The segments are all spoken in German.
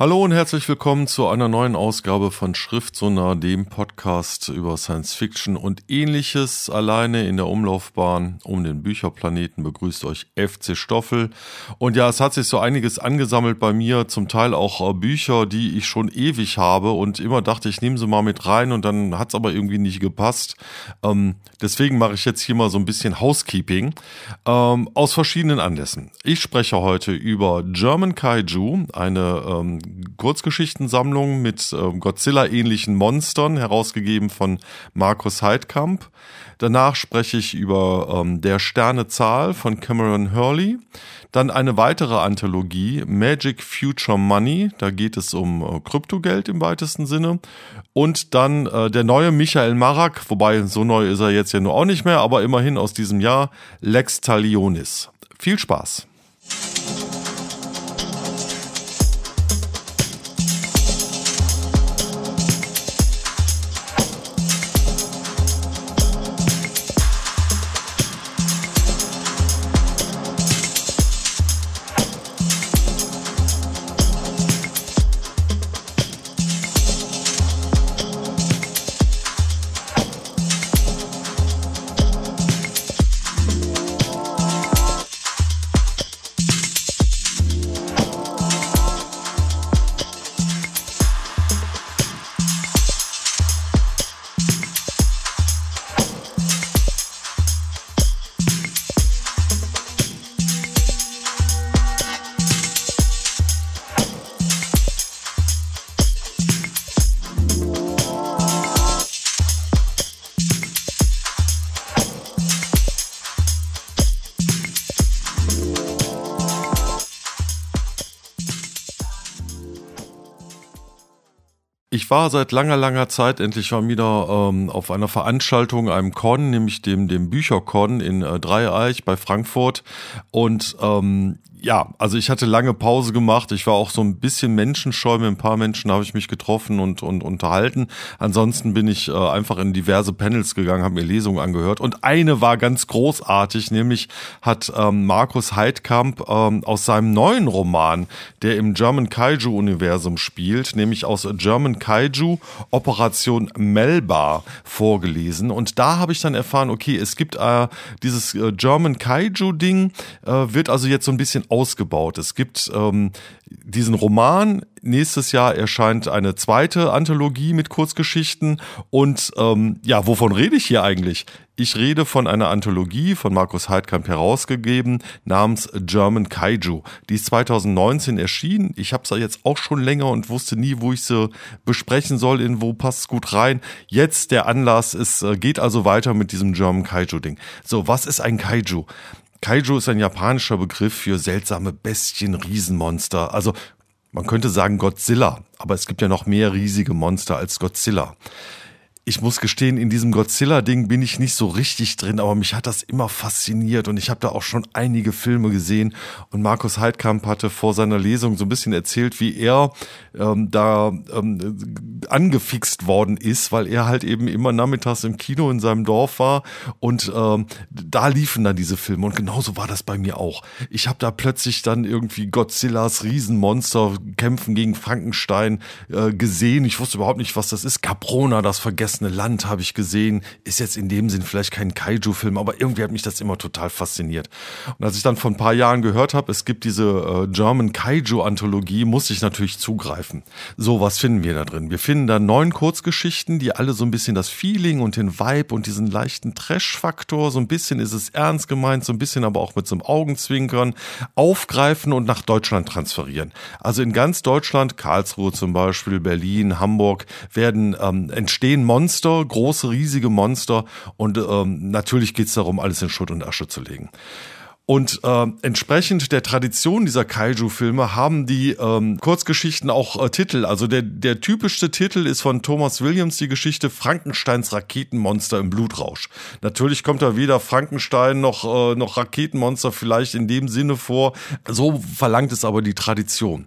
Hallo und herzlich willkommen zu einer neuen Ausgabe von Schriftsonar, dem Podcast über Science Fiction und ähnliches. Alleine in der Umlaufbahn um den Bücherplaneten begrüßt euch FC Stoffel. Und ja, es hat sich so einiges angesammelt bei mir, zum Teil auch äh, Bücher, die ich schon ewig habe und immer dachte, ich nehme sie mal mit rein und dann hat es aber irgendwie nicht gepasst. Ähm, deswegen mache ich jetzt hier mal so ein bisschen Housekeeping ähm, aus verschiedenen Anlässen. Ich spreche heute über German Kaiju, eine ähm, Kurzgeschichtensammlung mit äh, Godzilla-ähnlichen Monstern, herausgegeben von Markus Heidkamp. Danach spreche ich über ähm, Der Sternezahl von Cameron Hurley. Dann eine weitere Anthologie, Magic Future Money. Da geht es um äh, Kryptogeld im weitesten Sinne. Und dann äh, der neue Michael Marak, wobei so neu ist er jetzt ja nur auch nicht mehr, aber immerhin aus diesem Jahr, Lex Talionis. Viel Spaß! Ich war seit langer, langer Zeit endlich mal wieder ähm, auf einer Veranstaltung, einem Con, nämlich dem, dem Büchercon in äh, Dreieich bei Frankfurt. Und ähm, ja, also ich hatte lange Pause gemacht. Ich war auch so ein bisschen menschenscheu. Mit ein paar Menschen habe ich mich getroffen und, und unterhalten. Ansonsten bin ich äh, einfach in diverse Panels gegangen, habe mir Lesungen angehört. Und eine war ganz großartig, nämlich hat ähm, Markus Heidkamp ähm, aus seinem neuen Roman, der im German Kaiju-Universum spielt, nämlich aus German Kaiju Operation Melba vorgelesen. Und da habe ich dann erfahren, okay, es gibt äh, dieses äh, German Kaiju-Ding, äh, wird also jetzt so ein bisschen ausgebaut. Es gibt ähm, diesen Roman. Nächstes Jahr erscheint eine zweite Anthologie mit Kurzgeschichten. Und ähm, ja, wovon rede ich hier eigentlich? Ich rede von einer Anthologie von Markus Heidkamp herausgegeben namens German Kaiju. Die ist 2019 erschienen. Ich habe sie jetzt auch schon länger und wusste nie, wo ich sie besprechen soll, in wo passt es gut rein. Jetzt der Anlass, es äh, geht also weiter mit diesem German Kaiju-Ding. So, was ist ein Kaiju? Kaiju ist ein japanischer Begriff für seltsame Bestien, Riesenmonster. Also man könnte sagen Godzilla, aber es gibt ja noch mehr riesige Monster als Godzilla ich muss gestehen, in diesem Godzilla-Ding bin ich nicht so richtig drin, aber mich hat das immer fasziniert und ich habe da auch schon einige Filme gesehen. Und Markus Heidkamp hatte vor seiner Lesung so ein bisschen erzählt, wie er ähm, da ähm, angefixt worden ist, weil er halt eben immer nachmittags im Kino in seinem Dorf war und ähm, da liefen dann diese Filme. Und genauso war das bei mir auch. Ich habe da plötzlich dann irgendwie Godzillas Riesenmonster kämpfen gegen Frankenstein äh, gesehen. Ich wusste überhaupt nicht, was das ist. Caprona, das vergessen vergessene Land habe ich gesehen. Ist jetzt in dem Sinn vielleicht kein Kaiju-Film, aber irgendwie hat mich das immer total fasziniert. Und als ich dann vor ein paar Jahren gehört habe, es gibt diese äh, German Kaiju-Anthologie, musste ich natürlich zugreifen. So, was finden wir da drin? Wir finden da neun Kurzgeschichten, die alle so ein bisschen das Feeling und den Vibe und diesen leichten Trash-Faktor, so ein bisschen ist es ernst gemeint, so ein bisschen aber auch mit so einem Augenzwinkern, aufgreifen und nach Deutschland transferieren. Also in ganz Deutschland, Karlsruhe zum Beispiel, Berlin, Hamburg, werden ähm, entstehen Monster Monster, große, riesige Monster. Und ähm, natürlich geht es darum, alles in Schutt und Asche zu legen. Und äh, entsprechend der Tradition dieser Kaiju-Filme haben die ähm, Kurzgeschichten auch äh, Titel. Also der, der typischste Titel ist von Thomas Williams die Geschichte Frankensteins Raketenmonster im Blutrausch. Natürlich kommt da weder Frankenstein noch, äh, noch Raketenmonster vielleicht in dem Sinne vor. So verlangt es aber die Tradition.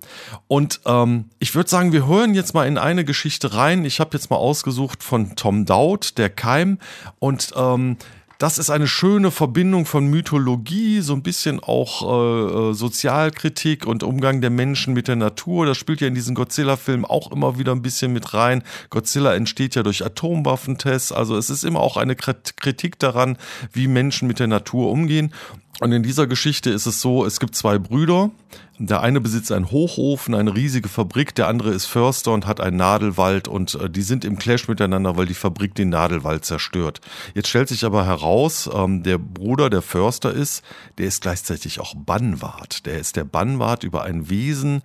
Und ähm, ich würde sagen, wir hören jetzt mal in eine Geschichte rein. Ich habe jetzt mal ausgesucht von Tom Dowd, der Keim. Und ähm, das ist eine schöne Verbindung von Mythologie, so ein bisschen auch äh, äh, Sozialkritik und Umgang der Menschen mit der Natur. Das spielt ja in diesen Godzilla-Filmen auch immer wieder ein bisschen mit rein. Godzilla entsteht ja durch Atomwaffentests, also es ist immer auch eine Kritik daran, wie Menschen mit der Natur umgehen. Und in dieser Geschichte ist es so, es gibt zwei Brüder. Der eine besitzt einen Hochofen, eine riesige Fabrik, der andere ist Förster und hat einen Nadelwald und äh, die sind im Clash miteinander, weil die Fabrik den Nadelwald zerstört. Jetzt stellt sich aber heraus, ähm, der Bruder, der Förster ist, der ist gleichzeitig auch Bannwart. Der ist der Bannwart über ein Wesen,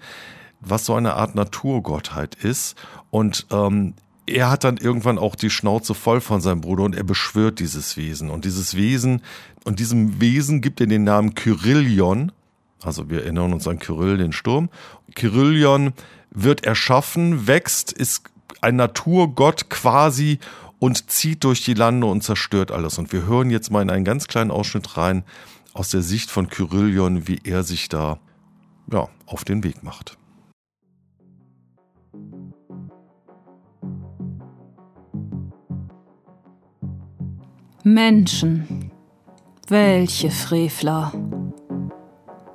was so eine Art Naturgottheit ist. Und ähm, er hat dann irgendwann auch die Schnauze voll von seinem Bruder und er beschwört dieses Wesen. Und dieses Wesen, und diesem Wesen gibt er den Namen Kyrillion. Also wir erinnern uns an Kyrill, den Sturm. Kyrillion wird erschaffen, wächst, ist ein Naturgott quasi und zieht durch die Lande und zerstört alles. Und wir hören jetzt mal in einen ganz kleinen Ausschnitt rein aus der Sicht von Kyrillion, wie er sich da ja, auf den Weg macht. Menschen. Welche Frevler.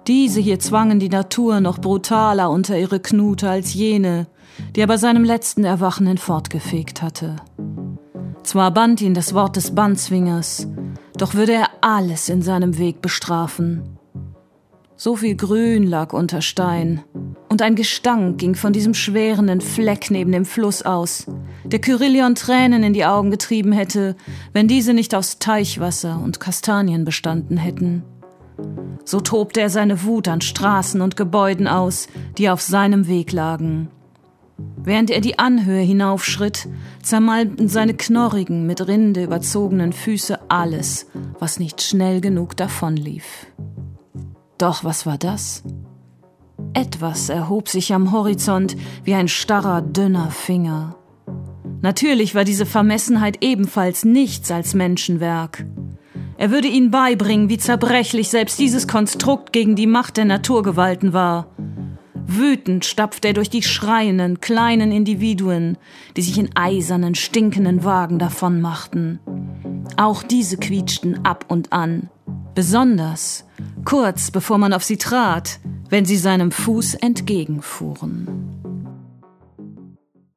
Diese hier zwangen die Natur noch brutaler unter ihre Knute als jene, die er bei seinem letzten Erwachen hinfortgefegt hatte. Zwar band ihn das Wort des Bandzwingers, doch würde er alles in seinem Weg bestrafen. So viel Grün lag unter Stein, und ein Gestank ging von diesem schwerenden Fleck neben dem Fluss aus, der Kyrillion Tränen in die Augen getrieben hätte, wenn diese nicht aus Teichwasser und Kastanien bestanden hätten. So tobte er seine Wut an Straßen und Gebäuden aus, die auf seinem Weg lagen. Während er die Anhöhe hinaufschritt, zermalmten seine knorrigen, mit Rinde überzogenen Füße alles, was nicht schnell genug davonlief. Doch was war das? Etwas erhob sich am Horizont wie ein starrer, dünner Finger. Natürlich war diese Vermessenheit ebenfalls nichts als Menschenwerk. Er würde ihnen beibringen, wie zerbrechlich selbst dieses Konstrukt gegen die Macht der Naturgewalten war. Wütend stapfte er durch die schreienden, kleinen Individuen, die sich in eisernen, stinkenden Wagen davonmachten. Auch diese quietschten ab und an. Besonders kurz bevor man auf sie trat, wenn sie seinem Fuß entgegenfuhren.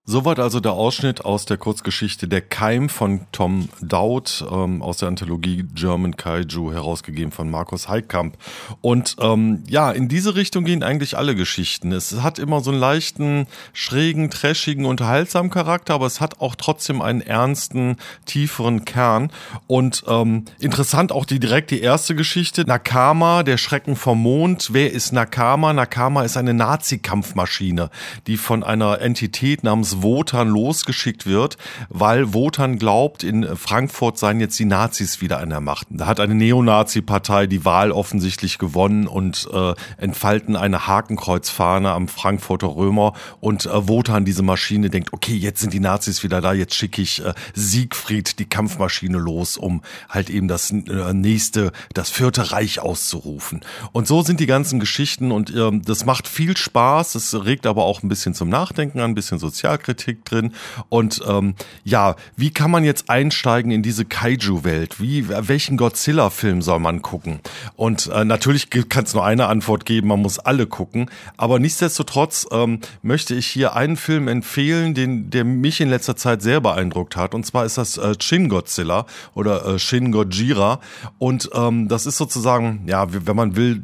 Soweit also der Ausschnitt aus der Kurzgeschichte Der Keim von Tom Dowd ähm, aus der Anthologie German Kaiju, herausgegeben von Markus Heidkamp. Und ähm, ja, in diese Richtung gehen eigentlich alle Geschichten. Es hat immer so einen leichten, schrägen, trashigen, unterhaltsamen Charakter, aber es hat auch trotzdem einen ernsten, tieferen Kern. Und ähm, interessant auch die direkt die erste Geschichte, Nakama, der Schrecken vom Mond. Wer ist Nakama? Nakama ist eine Nazi-Kampfmaschine, die von einer Entität namens Wotan losgeschickt wird, weil Wotan glaubt, in Frankfurt seien jetzt die Nazis wieder an der Macht. Da hat eine Neonazi-Partei die Wahl offensichtlich gewonnen und äh, entfalten eine Hakenkreuzfahne am Frankfurter Römer und äh, Wotan, diese Maschine, denkt, okay, jetzt sind die Nazis wieder da, jetzt schicke ich äh, Siegfried, die Kampfmaschine, los, um halt eben das äh, nächste, das vierte Reich auszurufen. Und so sind die ganzen Geschichten und äh, das macht viel Spaß, es regt aber auch ein bisschen zum Nachdenken an, ein bisschen Sozialkritik Sozialkritik drin. Und ähm, ja, wie kann man jetzt einsteigen in diese Kaiju-Welt? Wie, welchen Godzilla-Film soll man gucken? Und äh, natürlich kann es nur eine Antwort geben, man muss alle gucken. Aber nichtsdestotrotz ähm, möchte ich hier einen Film empfehlen, den, der mich in letzter Zeit sehr beeindruckt hat. Und zwar ist das äh, Shin Godzilla oder äh, Shin Gojira. Und ähm, das ist sozusagen, ja, wenn man will,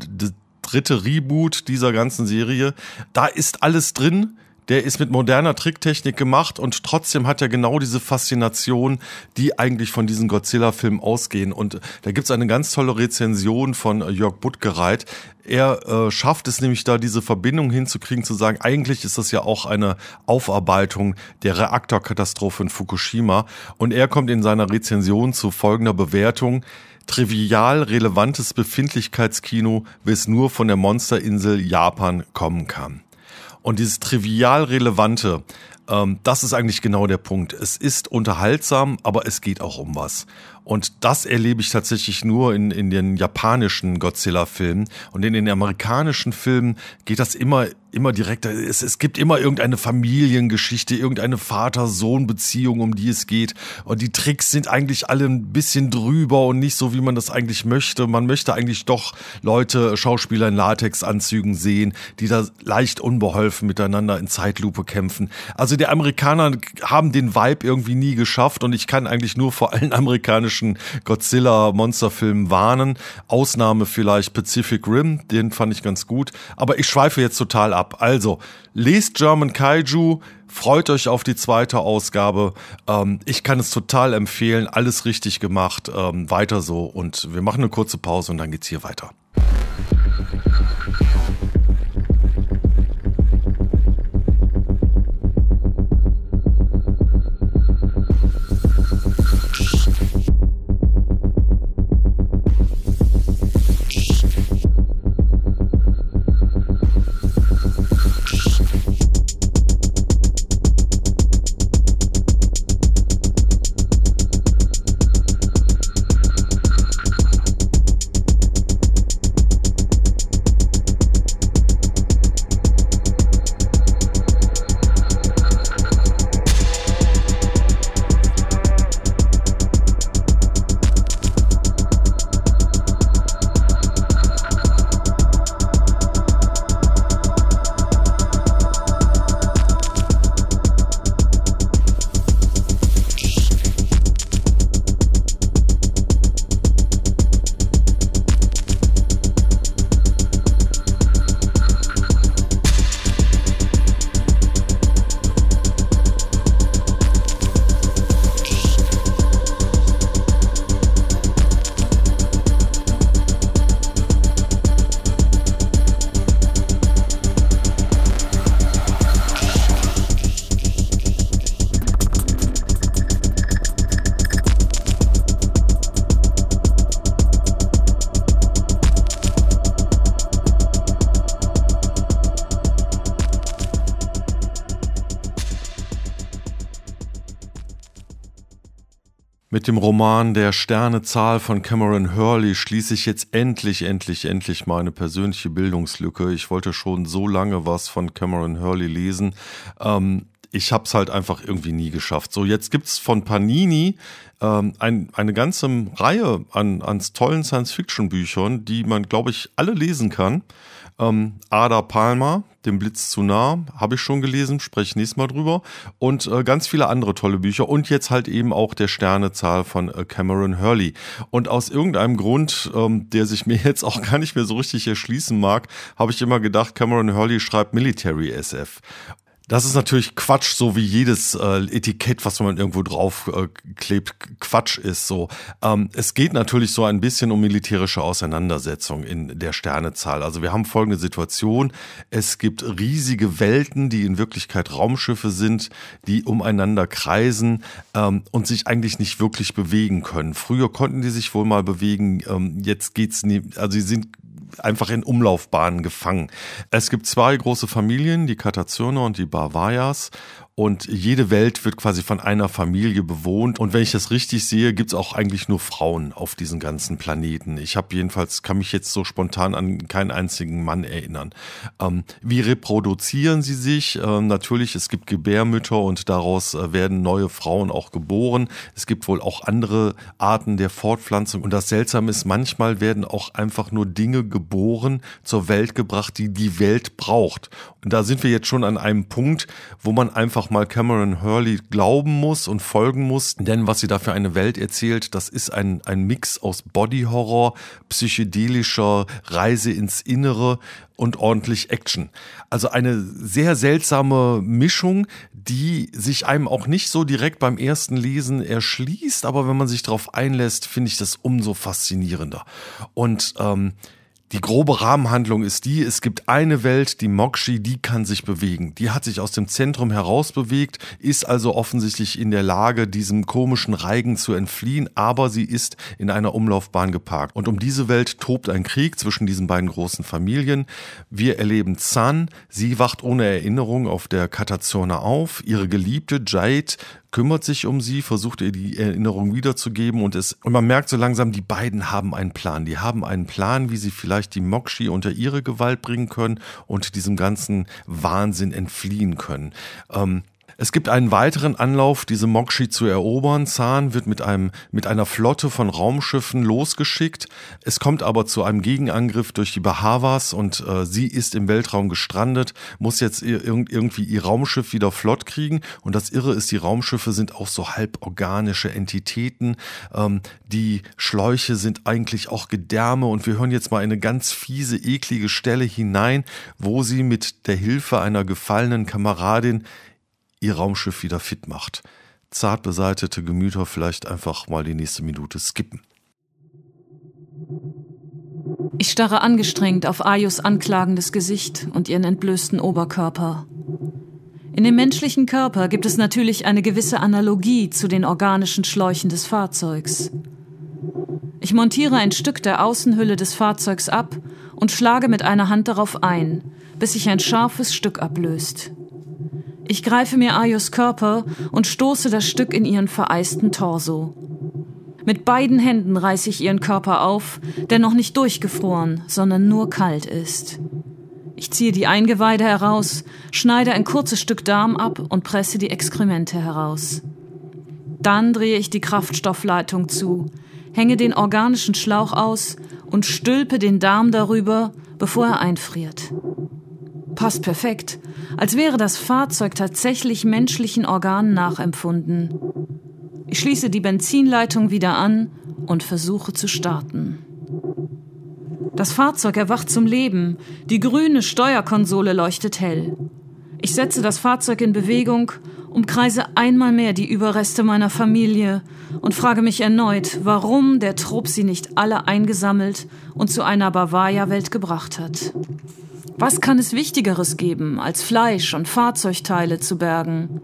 dritte Reboot dieser ganzen Serie. Da ist alles drin der ist mit moderner Tricktechnik gemacht und trotzdem hat er genau diese Faszination, die eigentlich von diesen Godzilla-Filmen ausgehen. Und da gibt's eine ganz tolle Rezension von Jörg Buttgereit. Er äh, schafft es nämlich da, diese Verbindung hinzukriegen, zu sagen, eigentlich ist das ja auch eine Aufarbeitung der Reaktorkatastrophe in Fukushima. Und er kommt in seiner Rezension zu folgender Bewertung trivial relevantes Befindlichkeitskino, wie es nur von der Monsterinsel Japan kommen kann. Und dieses trivial Relevante, Ähm, das ist eigentlich genau der Punkt. Es ist unterhaltsam, aber es geht auch um was. Und das erlebe ich tatsächlich nur in, in den japanischen Godzilla-Filmen. Und in den amerikanischen Filmen geht das immer, immer direkt. Es, es gibt immer irgendeine Familiengeschichte, irgendeine Vater-Sohn-Beziehung, um die es geht. Und die Tricks sind eigentlich alle ein bisschen drüber und nicht so, wie man das eigentlich möchte. Man möchte eigentlich doch Leute, Schauspieler in Latexanzügen sehen, die da leicht unbeholfen miteinander in Zeitlupe kämpfen. Also die Amerikaner haben den Vibe irgendwie nie geschafft und ich kann eigentlich nur vor allen amerikanischen amerikanischen Godzilla-Monsterfilmen warnen. Ausnahme vielleicht Pacific Rim, den fand ich ganz gut. Aber ich schweife jetzt total ab. Also, lest German Kaiju, freut euch auf die zweite Ausgabe. Ähm, ich kann es total empfehlen, alles richtig gemacht. Ähm, weiter so und wir machen eine kurze Pause und dann geht's hier weiter. Mit dem Roman Der Sternezahl von Cameron Hurley schließe ich jetzt endlich, endlich, endlich meine persönliche Bildungslücke. Ich wollte schon so lange was von Cameron Hurley lesen. Ähm, ich habe es halt einfach irgendwie nie geschafft. So, jetzt gibt's von Panini ähm, ein, eine ganze Reihe an, an tollen Science-Fiction-Büchern, die man, glaube ich, alle lesen kann. Ähm, Ada Palmer, dem Blitz zu nah, habe ich schon gelesen, spreche nächstes Mal drüber. Und äh, ganz viele andere tolle Bücher. Und jetzt halt eben auch der Sternezahl von äh, Cameron Hurley. Und aus irgendeinem Grund, ähm, der sich mir jetzt auch gar nicht mehr so richtig erschließen mag, habe ich immer gedacht, Cameron Hurley schreibt Military SF. Das ist natürlich Quatsch, so wie jedes äh, Etikett, was man irgendwo drauf äh, klebt, Quatsch ist. So, ähm, es geht natürlich so ein bisschen um militärische Auseinandersetzung in der Sternezahl. Also wir haben folgende Situation: Es gibt riesige Welten, die in Wirklichkeit Raumschiffe sind, die umeinander kreisen ähm, und sich eigentlich nicht wirklich bewegen können. Früher konnten die sich wohl mal bewegen. Ähm, jetzt geht's nie. Also sie sind einfach in Umlaufbahnen gefangen. Es gibt zwei große Familien, die Katazyone und die Bavayas. Und jede Welt wird quasi von einer Familie bewohnt. Und wenn ich das richtig sehe, gibt's auch eigentlich nur Frauen auf diesen ganzen Planeten. Ich habe jedenfalls, kann mich jetzt so spontan an keinen einzigen Mann erinnern. Ähm, wie reproduzieren sie sich? Ähm, natürlich, es gibt Gebärmütter und daraus äh, werden neue Frauen auch geboren. Es gibt wohl auch andere Arten der Fortpflanzung. Und das Seltsame ist, manchmal werden auch einfach nur Dinge geboren, zur Welt gebracht, die die Welt braucht. Und da sind wir jetzt schon an einem Punkt, wo man einfach einfach mal Cameron Hurley glauben muss und folgen muss, denn was sie da für eine Welt erzählt, das ist ein, ein Mix aus Body Horror, psychedelischer Reise ins Innere und ordentlich Action. Also eine sehr seltsame Mischung, die sich einem auch nicht so direkt beim ersten Lesen erschließt, aber wenn man sich darauf einlässt, finde ich das umso faszinierender. Und ähm, die grobe Rahmenhandlung ist die, es gibt eine Welt, die Mokshi, die kann sich bewegen. Die hat sich aus dem Zentrum heraus bewegt, ist also offensichtlich in der Lage, diesem komischen Reigen zu entfliehen, aber sie ist in einer Umlaufbahn geparkt. Und um diese Welt tobt ein Krieg zwischen diesen beiden großen Familien. Wir erleben Zan, sie wacht ohne Erinnerung auf der Katazone auf. Ihre Geliebte Jade kümmert sich um sie, versucht ihr die Erinnerung wiederzugeben und es, und man merkt so langsam, die beiden haben einen Plan. Die haben einen Plan, wie sie vielleicht die Mokshi unter ihre Gewalt bringen können und diesem ganzen Wahnsinn entfliehen können. Ähm, es gibt einen weiteren Anlauf, diese Mokshi zu erobern. Zahn wird mit einem, mit einer Flotte von Raumschiffen losgeschickt. Es kommt aber zu einem Gegenangriff durch die Bahawas und äh, sie ist im Weltraum gestrandet, muss jetzt ir irgendwie ihr Raumschiff wieder flott kriegen. Und das Irre ist, die Raumschiffe sind auch so halborganische Entitäten. Ähm, die Schläuche sind eigentlich auch Gedärme und wir hören jetzt mal eine ganz fiese, eklige Stelle hinein, wo sie mit der Hilfe einer gefallenen Kameradin ihr Raumschiff wieder fit macht. Zart beseitete Gemüter vielleicht einfach mal die nächste Minute skippen. Ich starre angestrengt auf Ayus anklagendes Gesicht und ihren entblößten Oberkörper. In dem menschlichen Körper gibt es natürlich eine gewisse Analogie zu den organischen Schläuchen des Fahrzeugs. Ich montiere ein Stück der Außenhülle des Fahrzeugs ab und schlage mit einer Hand darauf ein, bis sich ein scharfes Stück ablöst. Ich greife mir Ayos Körper und stoße das Stück in ihren vereisten Torso. Mit beiden Händen reiße ich ihren Körper auf, der noch nicht durchgefroren, sondern nur kalt ist. Ich ziehe die Eingeweide heraus, schneide ein kurzes Stück Darm ab und presse die Exkremente heraus. Dann drehe ich die Kraftstoffleitung zu, hänge den organischen Schlauch aus und stülpe den Darm darüber, bevor er einfriert. Passt perfekt, als wäre das Fahrzeug tatsächlich menschlichen Organen nachempfunden. Ich schließe die Benzinleitung wieder an und versuche zu starten. Das Fahrzeug erwacht zum Leben, die grüne Steuerkonsole leuchtet hell. Ich setze das Fahrzeug in Bewegung, umkreise einmal mehr die Überreste meiner Familie und frage mich erneut, warum der Trupp sie nicht alle eingesammelt und zu einer Bavaria-Welt gebracht hat. Was kann es Wichtigeres geben, als Fleisch und Fahrzeugteile zu bergen?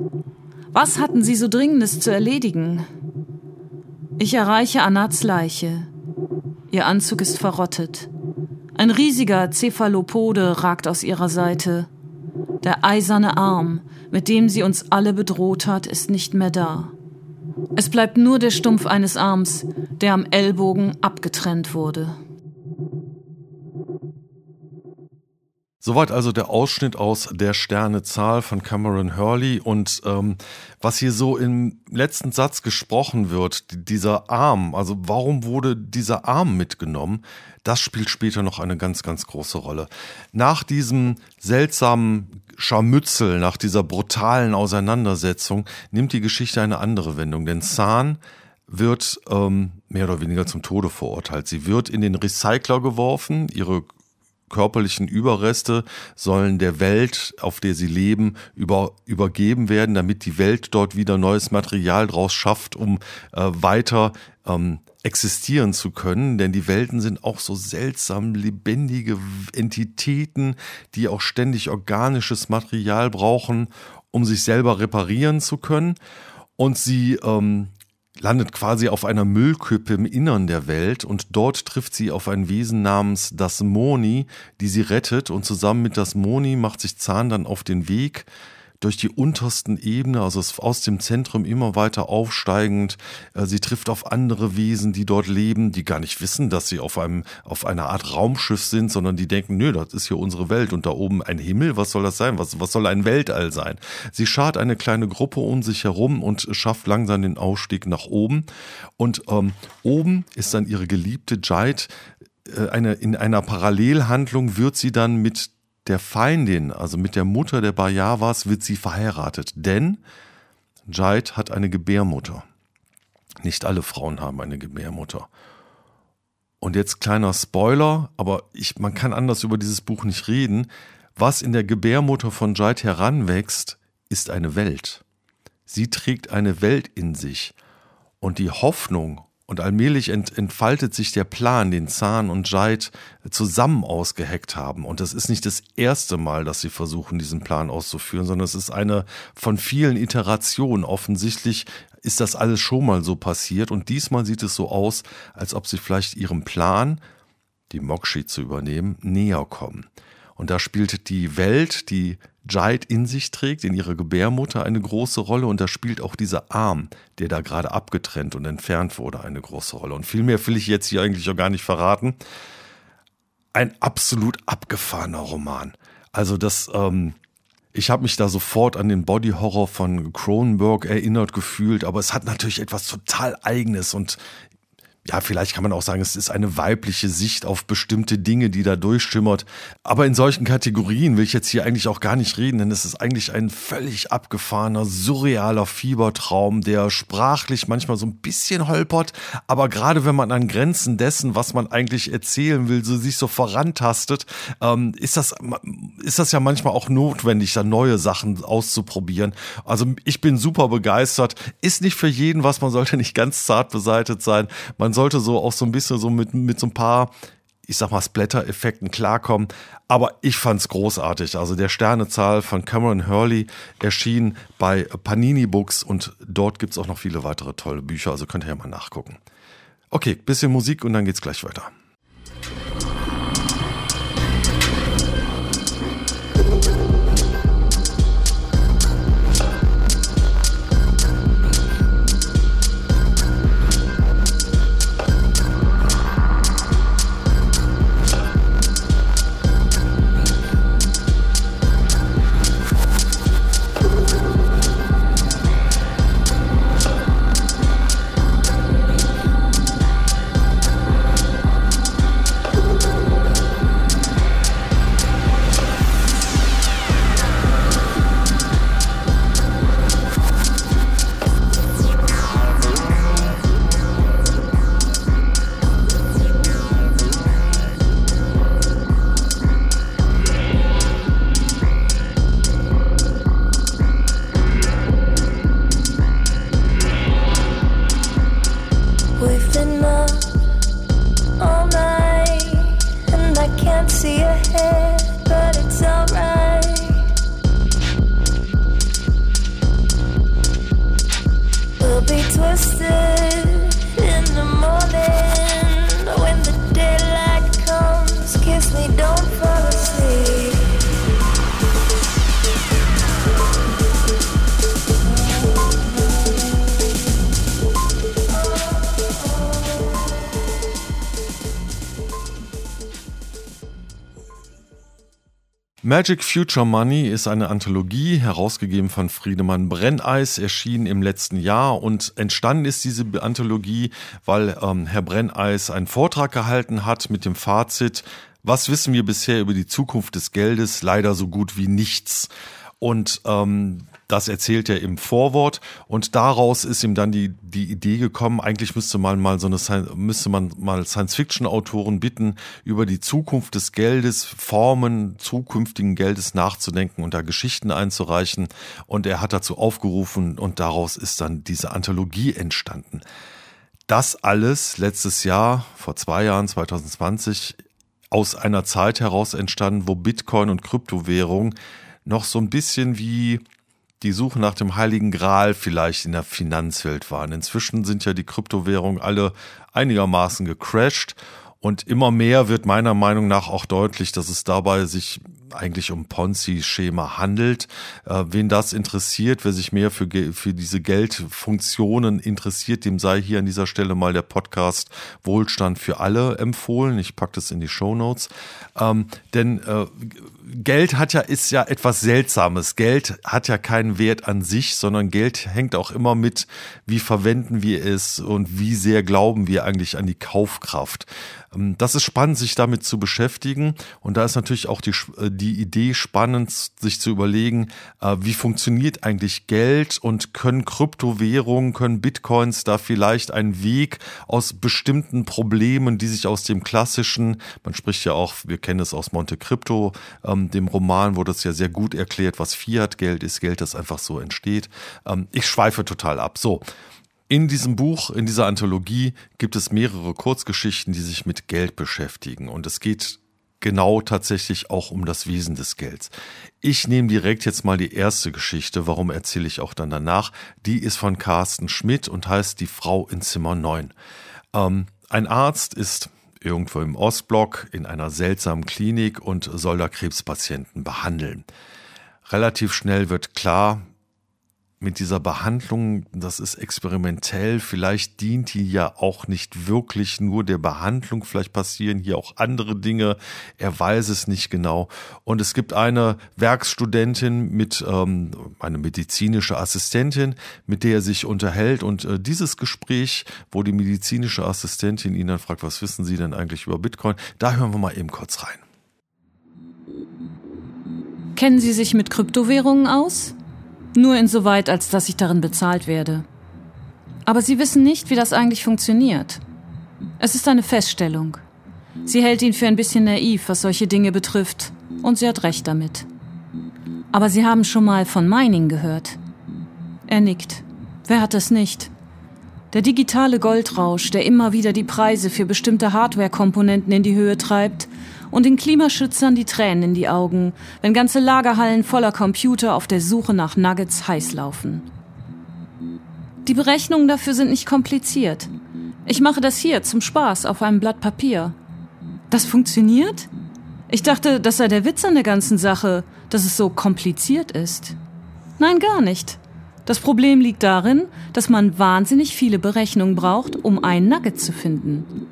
Was hatten sie so Dringendes zu erledigen? Ich erreiche Anats Leiche. Ihr Anzug ist verrottet. Ein riesiger Cephalopode ragt aus ihrer Seite. Der eiserne Arm, mit dem sie uns alle bedroht hat, ist nicht mehr da. Es bleibt nur der Stumpf eines Arms, der am Ellbogen abgetrennt wurde. Soweit also der Ausschnitt aus Der Sternezahl von Cameron Hurley und ähm, was hier so im letzten Satz gesprochen wird, dieser Arm, also warum wurde dieser Arm mitgenommen, das spielt später noch eine ganz, ganz große Rolle. Nach diesem seltsamen Scharmützel, nach dieser brutalen Auseinandersetzung nimmt die Geschichte eine andere Wendung, denn Zahn wird ähm, mehr oder weniger zum Tode verurteilt. Sie wird in den Recycler geworfen, ihre körperlichen Überreste sollen der Welt, auf der sie leben, über, übergeben werden, damit die Welt dort wieder neues Material draus schafft, um äh, weiter ähm, existieren zu können, denn die Welten sind auch so seltsam lebendige Entitäten, die auch ständig organisches Material brauchen, um sich selber reparieren zu können. Und sie ähm, landet quasi auf einer Müllkippe im Innern der Welt und dort trifft sie auf ein Wesen namens das Moni, die sie rettet und zusammen mit das Moni macht sich Zahn dann auf den Weg durch die untersten Ebene, also aus dem Zentrum immer weiter aufsteigend. Äh, sie trifft auf andere Wesen, die dort leben, die gar nicht wissen, dass sie auf einem, auf einer Art Raumschiff sind, sondern die denken, nö, das ist hier unsere Welt und da oben ein Himmel, was soll das sein? Was, was soll ein Weltall sein? Sie schart eine kleine Gruppe um sich herum und schafft langsam den Ausstieg nach oben. Und ähm, oben ist dann ihre geliebte Jade, äh, eine, in einer Parallelhandlung wird sie dann mit der Feindin, also mit der Mutter der Bayavas, wird sie verheiratet. Denn Jait hat eine Gebärmutter. Nicht alle Frauen haben eine Gebärmutter. Und jetzt kleiner Spoiler, aber ich, man kann anders über dieses Buch nicht reden. Was in der Gebärmutter von Jait heranwächst, ist eine Welt. Sie trägt eine Welt in sich. Und die Hoffnung Und allmählich ent, entfaltet sich der Plan, den Zahn und Jade zusammen ausgeheckt haben. Und das ist nicht das erste Mal, dass sie versuchen, diesen Plan auszuführen, sondern es ist eine von vielen Iterationen. Offensichtlich ist das alles schon mal so passiert. Und diesmal sieht es so aus, als ob sie vielleicht ihrem Plan, die Mokshi zu übernehmen, näher kommen. Und da spielt die Welt, die Jade in sich trägt, in ihrer Gebärmutter eine große Rolle. Und da spielt auch dieser Arm, der da gerade abgetrennt und entfernt wurde, eine große Rolle. Und viel mehr will ich jetzt hier eigentlich auch gar nicht verraten. Ein absolut abgefahrener Roman. Also das, ähm, ich habe mich da sofort an den Body Horror von Cronenberg erinnert gefühlt, aber es hat natürlich etwas total eigenes und ja, vielleicht kann man auch sagen, es ist eine weibliche Sicht auf bestimmte Dinge, die da durchschimmert. Aber in solchen Kategorien will ich jetzt hier eigentlich auch gar nicht reden, denn es ist eigentlich ein völlig abgefahrener, surrealer Fiebertraum, der sprachlich manchmal so ein bisschen holpert, aber gerade wenn man an Grenzen dessen, was man eigentlich erzählen will, so sich so vorantastet, ähm, ist das, ist das ja manchmal auch notwendig, da neue Sachen auszuprobieren. Also ich bin super begeistert. Ist nicht für jeden was, man sollte nicht ganz zart beseitet sein. Man sollte so auch so ein bisschen so mit, mit so ein paar, ich sag mal, Splatter-Effekten klarkommen. Aber ich fand's großartig. Also der Sternezahl von Cameron Hurley erschien bei Panini Books und dort gibt's auch noch viele weitere tolle Bücher. Also könnt ihr ja mal nachgucken. Okay, bisschen Musik und dann geht's gleich weiter. Magic Future Money ist eine Anthologie, herausgegeben von Friedemann Brenneis, erschienen im letzten Jahr und entstanden ist diese Anthologie, weil ähm, Herr Brenneis einen Vortrag gehalten hat mit dem Fazit, was wissen wir bisher über die Zukunft des Geldes? Leider so gut wie nichts. Und ähm, das erzählt er im Vorwort und daraus ist ihm dann die, die Idee gekommen, eigentlich müsste man mal so eine, müsste man mal Science-Fiction-Autoren bitten, über die Zukunft des Geldes, Formen zukünftigen Geldes nachzudenken und da Geschichten einzureichen. Und er hat dazu aufgerufen und daraus ist dann diese Anthologie entstanden. Das alles letztes Jahr, vor zwei Jahren, 2020, aus einer Zeit heraus entstanden, wo Bitcoin und Kryptowährung noch so ein bisschen wie die Suche nach dem heiligen Gral vielleicht in der Finanzwelt waren. Inzwischen sind ja die Kryptowährungen alle einigermaßen gecrashed und immer mehr wird meiner Meinung nach auch deutlich, dass es dabei sich eigentlich um Ponzi-Schema handelt. Äh, wen das interessiert, wer sich mehr für, für diese Geldfunktionen interessiert, dem sei hier an dieser Stelle mal der Podcast Wohlstand für alle empfohlen. Ich packe das in die Show Notes. Ähm, denn äh, Geld hat ja, ist ja etwas Seltsames. Geld hat ja keinen Wert an sich, sondern Geld hängt auch immer mit, wie verwenden wir es und wie sehr glauben wir eigentlich an die Kaufkraft. Ähm, das ist spannend, sich damit zu beschäftigen. Und da ist natürlich auch die, äh, die Idee spannend, sich zu überlegen, äh, wie funktioniert eigentlich Geld und können Kryptowährungen, können Bitcoins da vielleicht einen Weg aus bestimmten Problemen, die sich aus dem klassischen, man spricht ja auch, wir kennen es aus Monte Crypto, ähm, dem Roman wurde es ja sehr gut erklärt, was Fiat-Geld ist, Geld, das einfach so entsteht. Ähm, ich schweife total ab. So. In diesem Buch, in dieser Anthologie gibt es mehrere Kurzgeschichten, die sich mit Geld beschäftigen. Und es geht genau tatsächlich auch um das Wesen des Gelds. Ich nehme direkt jetzt mal die erste Geschichte, warum erzähle ich auch dann danach. Die ist von Carsten Schmidt und heißt Die Frau in Zimmer 9. Ähm, ein Arzt ist irgendwo im Ostblock in einer seltsamen Klinik und soll da Krebspatienten behandeln. Relativ schnell wird klar, mit dieser Behandlung, das ist experimentell, vielleicht dient die ja auch nicht wirklich nur der Behandlung, vielleicht passieren hier auch andere Dinge, er weiß es nicht genau. Und es gibt eine Werkstudentin mit, ähm, eine medizinische Assistentin, mit der er sich unterhält und äh, dieses Gespräch, wo die medizinische Assistentin ihn dann fragt, was wissen Sie denn eigentlich über Bitcoin, da hören wir mal eben kurz rein. Kennen Sie sich mit Kryptowährungen aus? Nur insoweit, als dass ich darin bezahlt werde. Aber Sie wissen nicht, wie das eigentlich funktioniert. Es ist eine Feststellung. Sie hält ihn für ein bisschen naiv, was solche Dinge betrifft, und sie hat recht damit. Aber Sie haben schon mal von Mining gehört. Er nickt. Wer hat es nicht? Der digitale Goldrausch, der immer wieder die Preise für bestimmte Hardware-Komponenten in die Höhe treibt und den Klimaschützern die Tränen in die Augen, wenn ganze Lagerhallen voller Computer auf der Suche nach Nuggets heiß laufen. Die Berechnungen dafür sind nicht kompliziert. Ich mache das hier zum Spaß auf einem Blatt Papier. Das funktioniert? Ich dachte, das sei der Witz an der ganzen Sache, dass es so kompliziert ist. Nein, gar nicht. Das Problem liegt darin, dass man wahnsinnig viele Berechnungen braucht, um ein Nugget zu finden.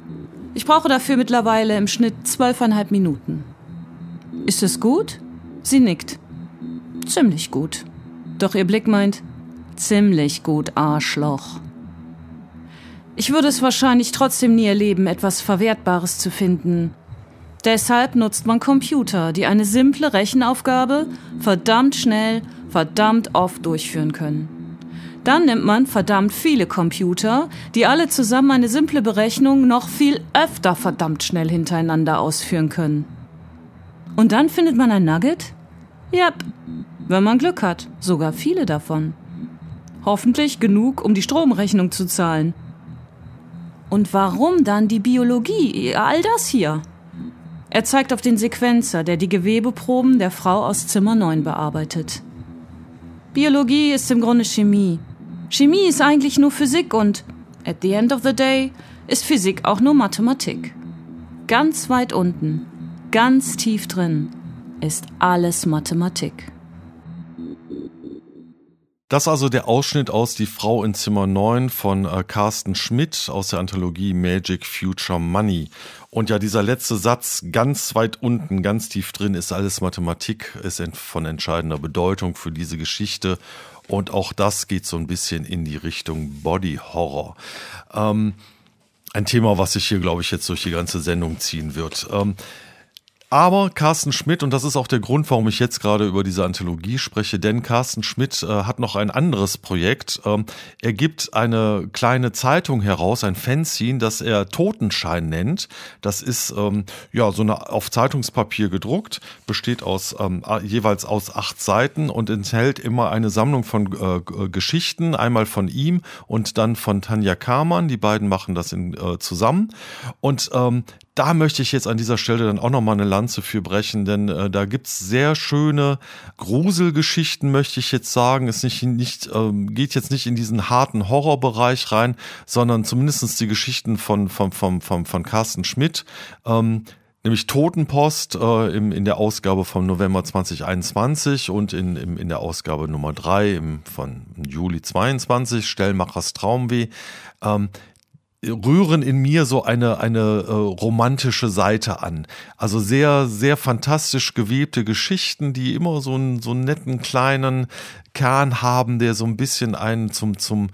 Ich brauche dafür mittlerweile im Schnitt zwölfeinhalb Minuten. Ist es gut? Sie nickt. Ziemlich gut. Doch ihr Blick meint, ziemlich gut, Arschloch. Ich würde es wahrscheinlich trotzdem nie erleben, etwas Verwertbares zu finden. Deshalb nutzt man Computer, die eine simple Rechenaufgabe verdammt schnell, verdammt oft durchführen können. Dann nimmt man verdammt viele Computer, die alle zusammen eine simple Berechnung noch viel öfter verdammt schnell hintereinander ausführen können. Und dann findet man ein Nugget? Yep. Wenn man Glück hat, sogar viele davon. Hoffentlich genug, um die Stromrechnung zu zahlen. Und warum dann die Biologie, all das hier? Er zeigt auf den Sequenzer, der die Gewebeproben der Frau aus Zimmer 9 bearbeitet. Biologie ist im Grunde Chemie. Chemie ist eigentlich nur Physik und, at the end of the day, ist Physik auch nur Mathematik. Ganz weit unten, ganz tief drin, ist alles Mathematik. Das also der Ausschnitt aus Die Frau in Zimmer 9 von äh, Carsten Schmidt aus der Anthologie Magic Future Money. Und ja, dieser letzte Satz ganz weit unten, ganz tief drin ist alles Mathematik, ist von entscheidender Bedeutung für diese Geschichte und auch das geht so ein bisschen in die Richtung Body Horror. Ähm, ein Thema, was sich hier, glaube ich, jetzt durch die ganze Sendung ziehen wird. Ähm, aber Carsten Schmidt, und das ist auch der Grund, warum ich jetzt gerade über diese Anthologie spreche, denn Carsten Schmidt äh, hat noch ein anderes Projekt. Ähm, er gibt eine kleine Zeitung heraus, ein Fanzine, das er Totenschein nennt. Das ist ähm, ja so eine auf Zeitungspapier gedruckt, besteht aus ähm, jeweils aus acht Seiten und enthält immer eine Sammlung von äh, Geschichten, einmal von ihm und dann von Tanja Kamann. Die beiden machen das in, äh, zusammen. Und ähm, da möchte ich jetzt an dieser Stelle dann auch nochmal eine Lanze für brechen, denn äh, da gibt's sehr schöne Gruselgeschichten, möchte ich jetzt sagen. Es nicht, nicht, ähm, geht jetzt nicht in diesen harten Horrorbereich rein, sondern zumindestens die Geschichten von, von, von, von, von Carsten Schmidt. Ähm, nämlich Totenpost äh, im, in der Ausgabe vom November 2021 und in, im, in der Ausgabe Nummer drei im, von Juli 22, Stellmachers Traumweh. Ähm, rühren in mir so eine, eine äh, romantische Seite an. Also sehr, sehr fantastisch gewebte Geschichten, die immer so einen, so einen netten kleinen Kern haben, der so ein bisschen einen zum, zum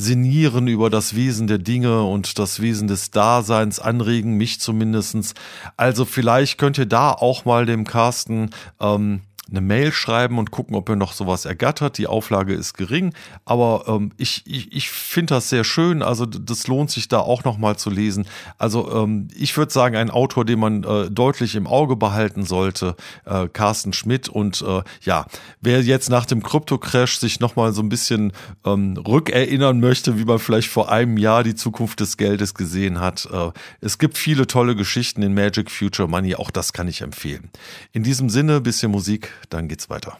Sinieren über das Wesen der Dinge und das Wesen des Daseins anregen, mich zumindestens. Also vielleicht könnt ihr da auch mal dem Carsten ähm, eine Mail schreiben und gucken, ob er noch sowas ergattert. Die Auflage ist gering, aber ähm, ich, ich, ich finde das sehr schön. Also das lohnt sich da auch nochmal zu lesen. Also ähm, ich würde sagen, ein Autor, den man äh, deutlich im Auge behalten sollte, äh, Carsten Schmidt. Und äh, ja, wer jetzt nach dem Krypto-Crash sich nochmal so ein bisschen ähm, rückerinnern möchte, wie man vielleicht vor einem Jahr die Zukunft des Geldes gesehen hat. Äh, es gibt viele tolle Geschichten in Magic Future Money, auch das kann ich empfehlen. In diesem Sinne, bisschen Musik, dann geht's weiter.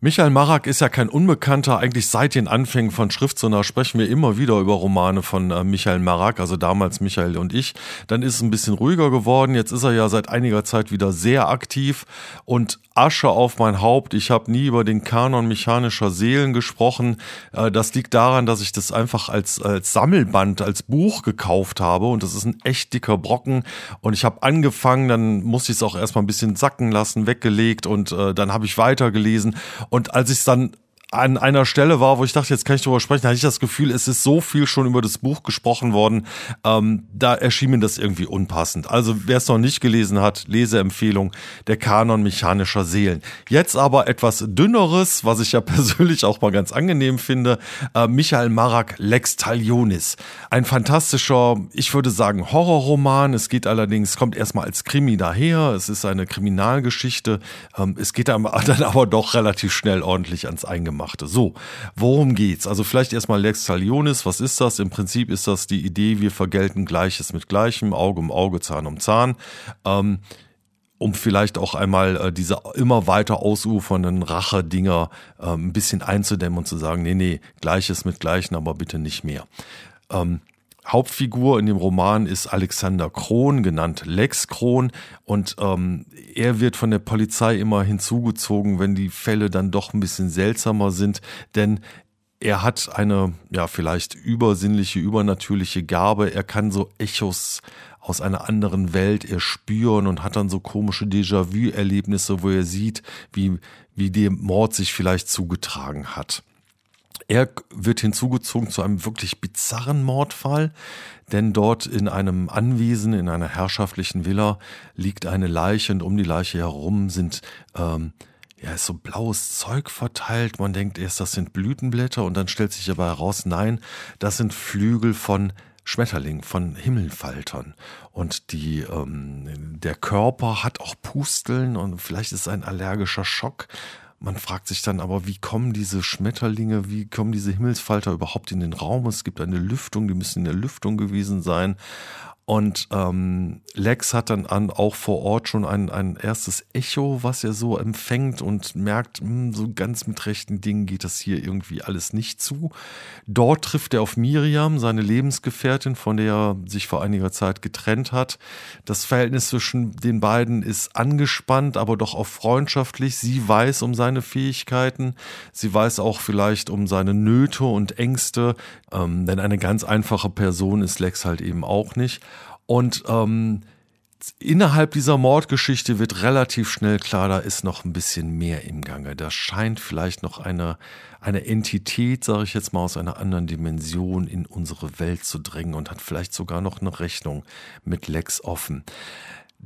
Michael Marak ist ja kein Unbekannter. Eigentlich seit den Anfängen von Schriftsonar sprechen wir immer wieder über Romane von äh, Michael Marak, also damals Michael und ich. Dann ist es ein bisschen ruhiger geworden. Jetzt ist er ja seit einiger Zeit wieder sehr aktiv und Asche auf mein Haupt. Ich habe nie über den Kanon mechanischer Seelen gesprochen. Äh, das liegt daran, dass ich das einfach als, als Sammelband, als Buch gekauft habe und das ist ein echt dicker Brocken. Und ich habe angefangen, dann musste ich es auch erstmal ein bisschen sacken lassen, weggelegt und äh, dann habe ich weitergelesen. Und als ich es dann an einer Stelle war, wo ich dachte, jetzt kann ich drüber sprechen, hatte ich das Gefühl, es ist so viel schon über das Buch gesprochen worden, ähm, da erschien mir das irgendwie unpassend. Also wer es noch nicht gelesen hat, Leseempfehlung, der Kanon mechanischer Seelen. Jetzt aber etwas dünneres, was ich ja persönlich auch mal ganz angenehm finde, äh, Michael Marak Lex Talionis. Ein fantastischer, ich würde sagen, Horrorroman. Es geht allerdings, kommt erstmal als Krimi daher, es ist eine Kriminalgeschichte, ähm, es geht dann aber doch relativ schnell ordentlich ans Eingemachte machte. So, worum geht's? Also vielleicht erstmal Lex Talionis, was ist das? Im Prinzip ist das die Idee, wir vergelten Gleiches mit Gleichem, Auge um Auge, Zahn um Zahn. Ähm, um vielleicht auch einmal äh, diese immer weiter ausufernden Rache-Dinger äh, ein bisschen einzudämmen und zu sagen, nee, nee, Gleiches mit Gleichen, aber bitte nicht mehr. Ähm, Hauptfigur in dem Roman ist Alexander Kron, genannt Lex Kron, und ähm, er wird von der Polizei immer hinzugezogen, wenn die Fälle dann doch ein bisschen seltsamer sind, denn er hat eine, ja, vielleicht übersinnliche, übernatürliche Gabe. Er kann so Echos aus einer anderen Welt erspüren und hat dann so komische Déjà-vu-Erlebnisse, wo er sieht, wie, wie der Mord sich vielleicht zugetragen hat. Er wird hinzugezogen zu einem wirklich bizarren Mordfall, denn dort in einem Anwesen, in einer herrschaftlichen Villa liegt eine Leiche und um die Leiche herum sind ähm, ja, ist so blaues Zeug verteilt. Man denkt erst, das sind Blütenblätter und dann stellt sich aber heraus, nein, das sind Flügel von Schmetterlingen, von Himmelfaltern. Und die, ähm, der Körper hat auch Pusteln und vielleicht ist es ein allergischer Schock. Man fragt sich dann aber, wie kommen diese Schmetterlinge, wie kommen diese Himmelsfalter überhaupt in den Raum? Es gibt eine Lüftung, die müssen in der Lüftung gewesen sein. Und ähm, Lex hat dann an, auch vor Ort schon ein, ein erstes Echo, was er so empfängt und merkt, mh, hm, so ganz mit rechten Dingen geht das hier irgendwie alles nicht zu. Dort trifft er auf Miriam, seine Lebensgefährtin, von der er sich vor einiger Zeit getrennt hat. Das Verhältnis zwischen den beiden ist angespannt, aber doch auch freundschaftlich. Sie weiß um seine Fähigkeiten, sie weiß auch vielleicht um seine Nöte und Ängste, ähm, denn eine ganz einfache Person ist Lex halt eben auch nicht. Und ähm, innerhalb dieser Mordgeschichte wird relativ schnell klar, da ist noch ein bisschen mehr im Gange. Da scheint vielleicht noch eine, eine Entität, sage ich jetzt mal, aus einer anderen Dimension in unsere Welt zu drängen und hat vielleicht sogar noch eine Rechnung mit Lex offen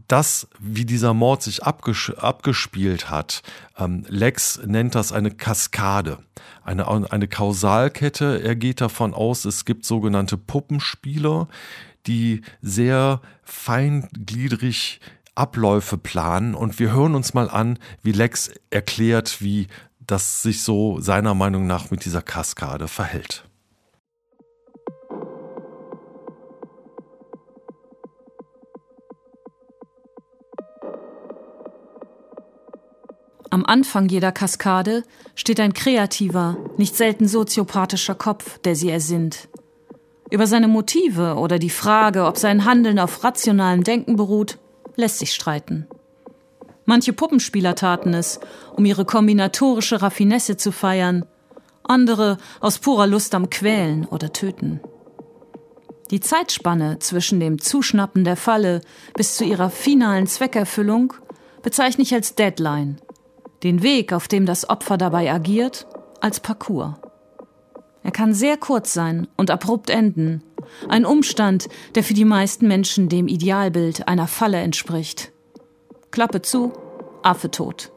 das, wie dieser Mord sich abges abgespielt hat, ähm, Lex nennt das eine Kaskade, eine, eine Kausalkette. Er geht davon aus, es gibt sogenannte Puppenspieler, die sehr feingliedrig Abläufe planen. Und wir hören uns mal an, wie Lex erklärt, wie das sich so seiner Meinung nach mit dieser Kaskade verhält. Am Anfang jeder Kaskade steht ein kreativer, nicht selten soziopathischer Kopf, der sie ersinnt. Über seine Motive oder die Frage, ob sein Handeln auf rationalem Denken beruht, lässt sich streiten. Manche Puppenspieler taten es, um ihre kombinatorische Raffinesse zu feiern, andere aus purer Lust am Quälen oder Töten. Die Zeitspanne zwischen dem Zuschnappen der Falle bis zu ihrer finalen Zweckerfüllung bezeichne ich als Deadline den Weg, auf dem das Opfer dabei agiert, als Parcours. Er kann sehr kurz sein und abrupt enden, ein Umstand, der für die meisten Menschen dem Idealbild einer Falle entspricht. Klappe zu, Affe tot.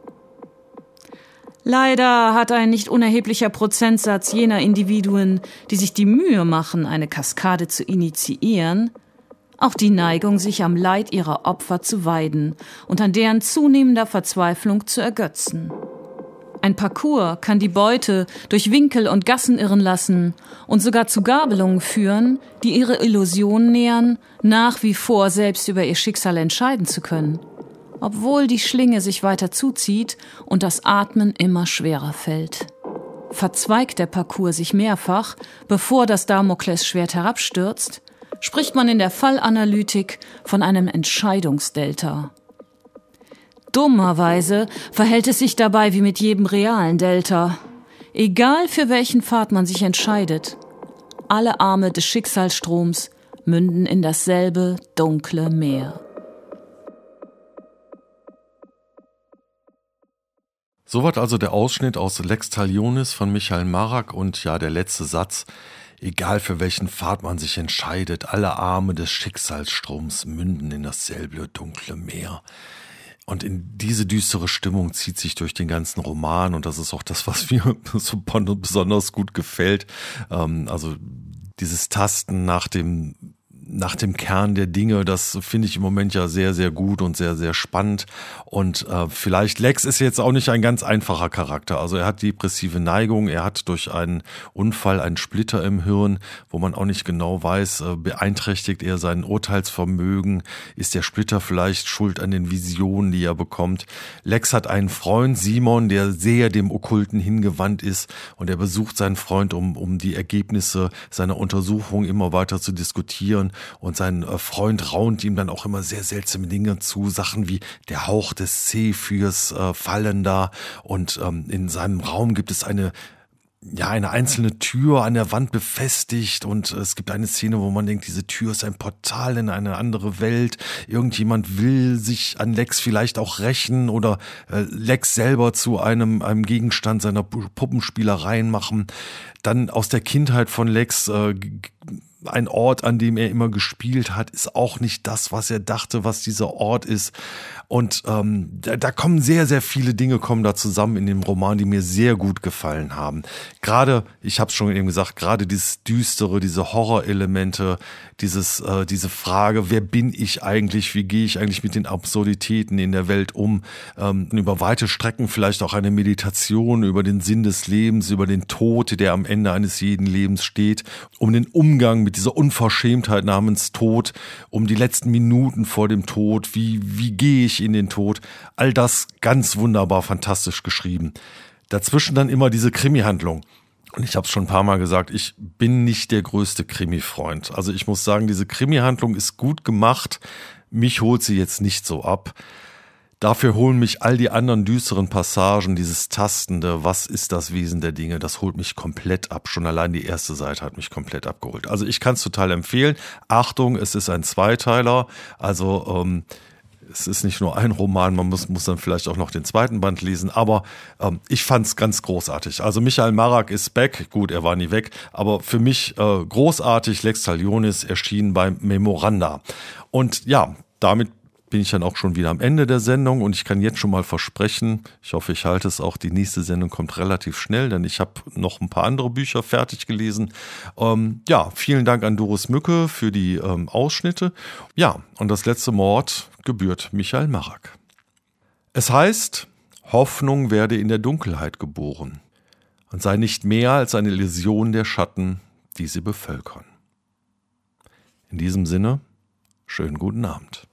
Leider hat ein nicht unerheblicher Prozentsatz jener Individuen, die sich die Mühe machen, eine Kaskade zu initiieren, auch die Neigung, sich am Leid ihrer Opfer zu weiden und an deren zunehmender Verzweiflung zu ergötzen. Ein Parcours kann die Beute durch Winkel und Gassen irren lassen und sogar zu Gabelungen führen, die ihre Illusion nähern, nach wie vor selbst über ihr Schicksal entscheiden zu können. Obwohl die Schlinge sich weiter zuzieht und das Atmen immer schwerer fällt. Verzweigt der Parcours sich mehrfach, bevor das Damoklesschwert herabstürzt, spricht man in der Fallanalytik von einem Entscheidungsdelta. Dummerweise verhält es sich dabei wie mit jedem realen Delta. Egal für welchen Pfad man sich entscheidet, alle Arme des Schicksalsstroms münden in dasselbe dunkle Meer. Soweit also der Ausschnitt aus Lex Talionis von Michael Marak und ja, der letzte Satz. Egal für welchen Pfad man sich entscheidet, alle Arme des Schicksalsstroms münden in dasselbe dunkle Meer. Und in diese düstere Stimmung zieht sich durch den ganzen Roman und das ist auch das, was mir so besonders gut gefällt. Ähm, also dieses Tasten nach dem nach dem Kern der Dinge. Das finde ich im Moment ja sehr, sehr gut und sehr, sehr spannend. Und äh, vielleicht Lex ist jetzt auch nicht ein ganz einfacher Charakter. Also er hat depressive Neigung, er hat durch einen Unfall einen Splitter im Hirn, wo man auch nicht genau weiß, äh, beeinträchtigt er sein Urteilsvermögen, ist der Splitter vielleicht schuld an den Visionen, die er bekommt. Lex hat einen Freund, Simon, der sehr dem Okkulten hingewandt ist und er besucht seinen Freund, um, um die Ergebnisse seiner Untersuchung immer weiter zu diskutieren und sein äh, Freund raunt ihm dann auch immer sehr seltsame Dinge zu, Sachen wie der Hauch des fürs äh, Fallen da und ähm, in seinem Raum gibt es eine ja, eine einzelne Tür an der Wand befestigt und es gibt eine Szene, wo man denkt, diese Tür ist ein Portal in eine andere Welt. Irgendjemand will sich an Lex vielleicht auch rächen oder äh, Lex selber zu einem, einem Gegenstand seiner Puppenspielereien machen. Dann aus der Kindheit von Lex äh, ein Ort, an dem er immer gespielt hat, ist auch nicht das, was er dachte, was dieser Ort ist. Und ähm, da, da kommen sehr, sehr viele Dinge kommen da zusammen in dem Roman, die mir sehr gut gefallen haben. Gerade, ich habe es schon eben gesagt, gerade dieses düstere, diese Horrorelemente, dieses, äh, diese Frage, wer bin ich eigentlich, wie gehe ich eigentlich mit den Absurditäten in der Welt um, ähm, über weite Strecken vielleicht auch eine Meditation über den Sinn des Lebens, über den Tod, der am Ende eines jeden Lebens steht, um den Umgang mit dieser Unverschämtheit namens Tod, um die letzten Minuten vor dem Tod, wie, wie gehe ich in den Tod, all das ganz wunderbar, fantastisch geschrieben. Dazwischen dann immer diese Krimi-Handlung. Und ich habe es schon ein paar Mal gesagt, ich bin nicht der größte Krimi-Freund. Also ich muss sagen, diese Krimi-Handlung ist gut gemacht. Mich holt sie jetzt nicht so ab. Dafür holen mich all die anderen düsteren Passagen, dieses Tastende, was ist das Wesen der Dinge, das holt mich komplett ab. Schon allein die erste Seite hat mich komplett abgeholt. Also ich kann es total empfehlen. Achtung, es ist ein Zweiteiler. Also ähm, es ist nicht nur ein Roman, man muss, muss dann vielleicht auch noch den zweiten Band lesen, aber ähm, ich fand es ganz großartig. Also Michael Marak ist back, gut, er war nie weg, aber für mich äh, großartig, Lex Talionis erschien beim Memoranda. Und ja, damit bin ich dann auch schon wieder am Ende der Sendung und ich kann jetzt schon mal versprechen, ich hoffe, ich halte es auch, die nächste Sendung kommt relativ schnell, denn ich habe noch ein paar andere Bücher fertig gelesen. Ähm, ja, vielen Dank an Doris Mücke für die ähm, Ausschnitte. Ja, und das letzte Mord gebührt Michael Marak. Es heißt, Hoffnung werde in der Dunkelheit geboren und sei nicht mehr als eine Illusion der Schatten, die sie bevölkern. In diesem Sinne, schönen guten Abend.